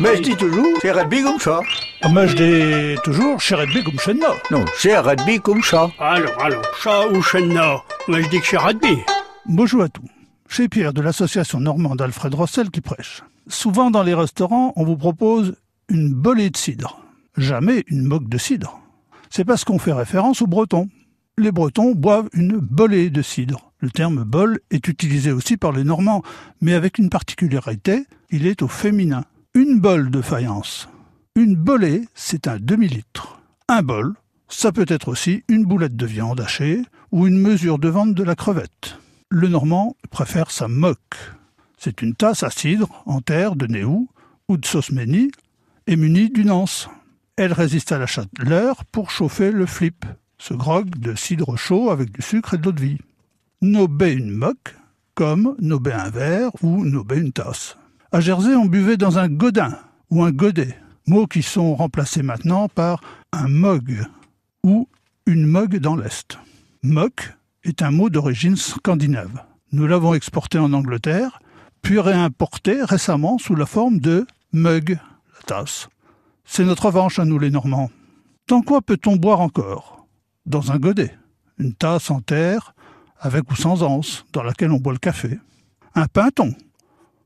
Mais je dis toujours, c'est rugby comme ça. Mais je dis toujours, chez rugby comme chez nous. Non, c'est rugby comme ça. Allons, allons, chat ou chenna Moi je dis que c'est rugby. Bonjour à tous. Chez Pierre de l'association normande Alfred Rossel qui prêche. Souvent dans les restaurants, on vous propose une bolée de cidre. Jamais une moque de cidre. C'est parce qu'on fait référence aux Bretons. Les Bretons boivent une bolée de cidre. Le terme bol est utilisé aussi par les Normands, mais avec une particularité, il est au féminin. Une bolle de faïence. Une bolée, c'est un demi-litre. Un bol, ça peut être aussi une boulette de viande hachée ou une mesure de vente de la crevette. Le Normand préfère sa moque. C'est une tasse à cidre en terre de Néou ou de sauce ménie et munie d'une anse. Elle résiste à la chaleur pour chauffer le flip, ce grog de cidre chaud avec du sucre et de l'eau de vie. Nobé une moque, comme nobé un verre ou nobé une tasse. À Jersey, on buvait dans un godin ou un godet, mots qui sont remplacés maintenant par un mog ou une mogue dans l'Est. Mock est un mot d'origine scandinave. Nous l'avons exporté en Angleterre, puis réimporté récemment sous la forme de mug, la tasse. C'est notre revanche à nous les Normands. Dans quoi peut-on boire encore? Dans un godet, une tasse en terre, avec ou sans anse, dans laquelle on boit le café. Un pinton,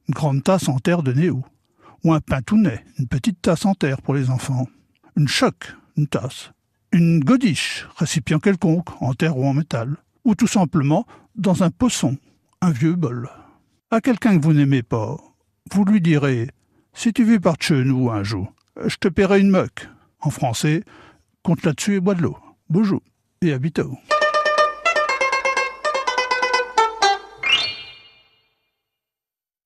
une grande tasse en terre de néo, ou un pintounet, une petite tasse en terre pour les enfants, une choc, une tasse, une godiche, récipient quelconque, en terre ou en métal, ou tout simplement dans un poçon, un vieux bol. À quelqu'un que vous n'aimez pas, vous lui direz Si tu vis par chez nous un jour, je te paierai une moque. En français, compte là-dessus et bois de l'eau. Bonjour et à bientôt.